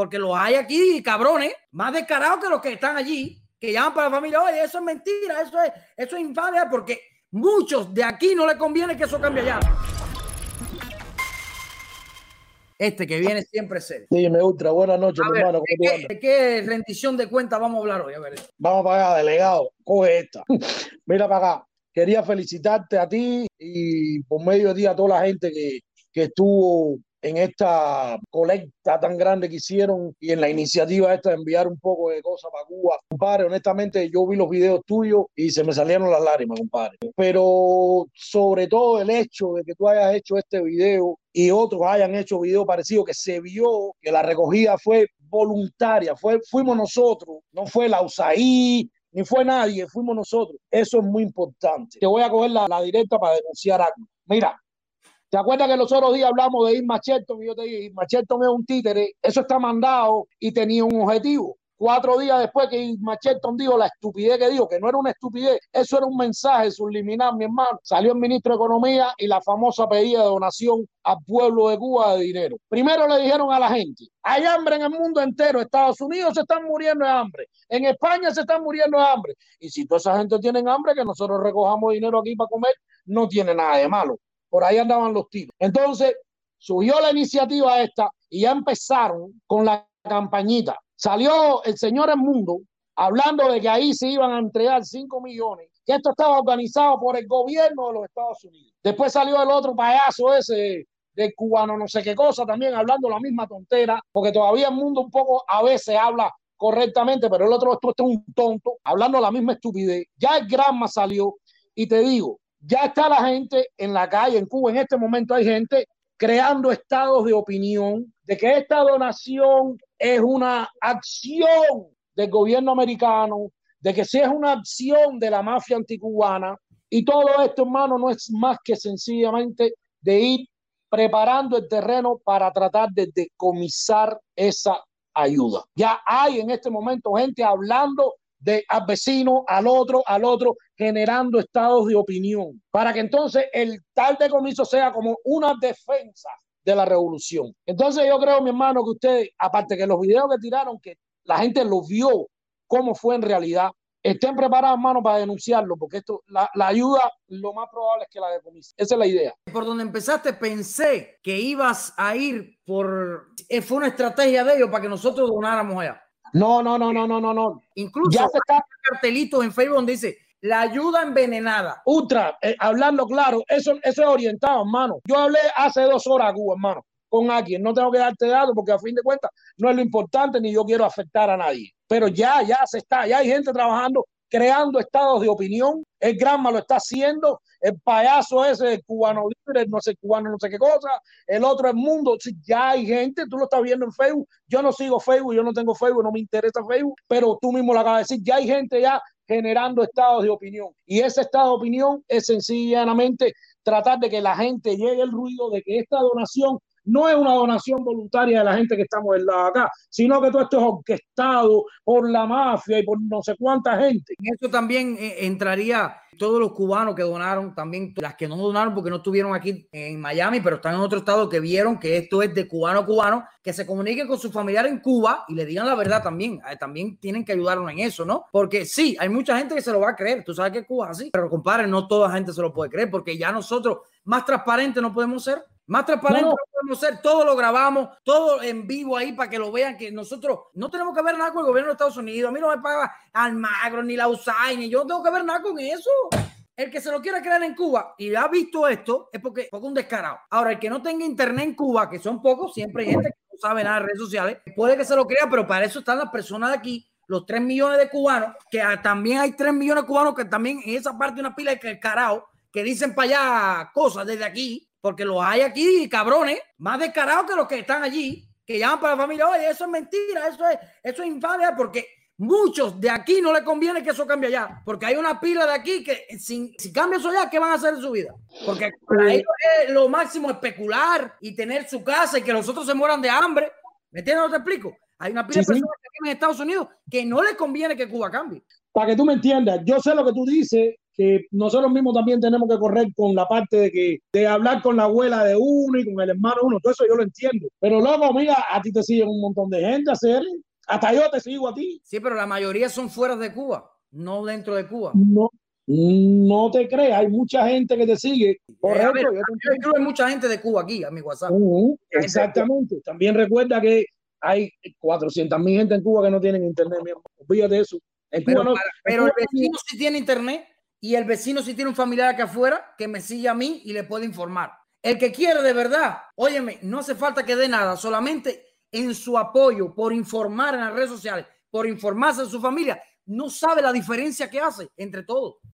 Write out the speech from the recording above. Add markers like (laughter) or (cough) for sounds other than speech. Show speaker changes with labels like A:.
A: porque los hay aquí, cabrones, más descarados que los que están allí, que llaman para la familia, oye, eso es mentira, eso es, eso es infamia, porque muchos de aquí no le conviene que eso cambie allá. Este que viene siempre serio.
B: Dime, Ultra, buenas noches,
A: A ver,
B: hermano.
A: ¿de, qué, de qué rendición de cuentas vamos a hablar hoy? A ver.
B: Vamos para allá, delegado. Coge esta. (laughs) Mira para acá. Quería felicitarte a ti y por medio de ti a toda la gente que, que estuvo en esta colecta tan grande que hicieron y en la iniciativa esta de enviar un poco de cosas para Cuba. Compadre, honestamente yo vi los videos tuyos y se me salieron las lágrimas, compadre. Pero sobre todo el hecho de que tú hayas hecho este video y otros hayan hecho video parecido, que se vio que la recogida fue voluntaria, fue, fuimos nosotros, no fue la USAID, ni fue nadie, fuimos nosotros. Eso es muy importante. Te voy a coger la, la directa para denunciar algo. Mira, ¿Te acuerdas que los otros días hablamos de Irma Shelton? Y yo te dije, Irma Shelton es un títere, eso está mandado y tenía un objetivo. Cuatro días después que Irma Shelton dijo la estupidez que dijo, que no era una estupidez, eso era un mensaje subliminal, mi hermano. Salió el ministro de Economía y la famosa pedida de donación al pueblo de Cuba de dinero. Primero le dijeron a la gente, hay hambre en el mundo entero, Estados Unidos se están muriendo de hambre, en España se están muriendo de hambre. Y si toda esa gente tiene hambre, que nosotros recojamos dinero aquí para comer, no tiene nada de malo por ahí andaban los tiros. Entonces, surgió la iniciativa esta y ya empezaron con la campañita. Salió el señor El Mundo hablando de que ahí se iban a entregar 5 millones, que esto estaba organizado por el gobierno de los Estados Unidos. Después salió el otro payaso ese del cubano, no sé qué cosa, también hablando la misma tontera, porque todavía el mundo un poco a veces habla correctamente, pero el otro esto es un tonto, hablando la misma estupidez. Ya el Granma salió y te digo, ya está la gente en la calle, en Cuba en este momento hay gente creando estados de opinión de que esta donación es una acción del gobierno americano, de que si es una acción de la mafia anticubana y todo esto, hermano, no es más que sencillamente de ir preparando el terreno para tratar de decomisar esa ayuda. Ya hay en este momento gente hablando de al vecino, al otro, al otro, generando estados de opinión, para que entonces el tal decomiso sea como una defensa de la revolución. Entonces yo creo, mi hermano, que ustedes, aparte que los videos que tiraron, que la gente lo vio cómo fue en realidad, estén preparados, hermano, para denunciarlo, porque esto, la, la, ayuda, lo más probable es que la decomise. Esa es la idea.
A: Por donde empezaste, pensé que ibas a ir por... Fue una estrategia de ellos para que nosotros donáramos allá.
B: No, no, no, no, no, no, no.
A: Incluso ya se está cartelitos en Facebook donde dice la ayuda envenenada.
B: Ultra, eh, hablando claro, eso, eso es orientado, hermano. Yo hablé hace dos horas a Cuba, hermano, con alguien. No tengo que darte datos porque a fin de cuentas no es lo importante ni yo quiero afectar a nadie. Pero ya, ya se está, ya hay gente trabajando, creando estados de opinión. El Granma lo está haciendo. El payaso ese, el cubano libre, no sé, cubano no sé qué cosa. El otro, el mundo. Ya hay gente, tú lo estás viendo en Facebook. Yo no sigo Facebook, yo no tengo Facebook, no me interesa Facebook. Pero tú mismo lo acabas de decir, ya hay gente ya generando estados de opinión. Y ese estado de opinión es sencillamente tratar de que la gente llegue el ruido de que esta donación no es una donación voluntaria de la gente que estamos en la acá, sino que todo esto es orquestado por la mafia y por no sé cuánta gente.
A: En eso también eh, entraría todos los cubanos que donaron, también las que no donaron porque no estuvieron aquí en Miami, pero están en otro estado que vieron que esto es de cubano a cubano, que se comuniquen con su familiar en Cuba y le digan la verdad también. Eh, también tienen que ayudarnos en eso, ¿no? Porque sí, hay mucha gente que se lo va a creer. Tú sabes que Cuba es así, pero compadre, no toda gente se lo puede creer porque ya nosotros más transparentes no podemos ser. Más transparente no, podemos ser, todo lo grabamos, todo en vivo ahí para que lo vean, que nosotros no tenemos que ver nada con el gobierno de Estados Unidos. A mí no me paga Almagro, ni la USAID, ni yo no tengo que ver nada con eso. El que se lo quiera creer en Cuba y ha visto esto es porque es un descarado. Ahora, el que no tenga internet en Cuba, que son pocos, siempre hay gente que no sabe nada de redes sociales, puede que se lo crea, pero para eso están las personas de aquí, los 3 millones de cubanos, que también hay 3 millones de cubanos que también en esa parte una pila de carao que dicen para allá cosas desde aquí, porque los hay aquí, cabrones, más descarados que los que están allí, que llaman para la familia, oye, eso es mentira, eso es, eso es infamia, porque muchos de aquí no les conviene que eso cambie allá, porque hay una pila de aquí que si, si cambia eso allá, ¿qué van a hacer en su vida? Porque para ellos es lo máximo especular y tener su casa y que los otros se mueran de hambre. ¿Me entiendes? ¿No te explico? Hay una pila sí, de personas sí. que viven en Estados Unidos que no les conviene que Cuba cambie.
B: Para que tú me entiendas, yo sé lo que tú dices, que nosotros mismos también tenemos que correr con la parte de que de hablar con la abuela de uno y con el hermano de uno, todo eso yo lo entiendo. Pero luego, mira, a ti te siguen un montón de gente hacer, hasta yo te sigo a ti.
A: Sí, pero la mayoría son fuera de Cuba, no dentro de Cuba.
B: No, no te creas, hay mucha gente que te sigue.
A: Correcto, ver, yo, yo hay mucha gente de Cuba aquí, a mi WhatsApp.
B: Uh -huh, exactamente. También recuerda que hay 400 mil gente en Cuba que no tienen internet. Olvídate de eso. En
A: pero,
B: Cuba no,
A: para, pero el vecino sí tiene internet y el vecino sí tiene un familiar acá afuera que me sigue a mí y le puede informar. El que quiere de verdad, óyeme, no hace falta que dé nada, solamente en su apoyo por informar en las redes sociales, por informarse de su familia, no sabe la diferencia que hace entre todos.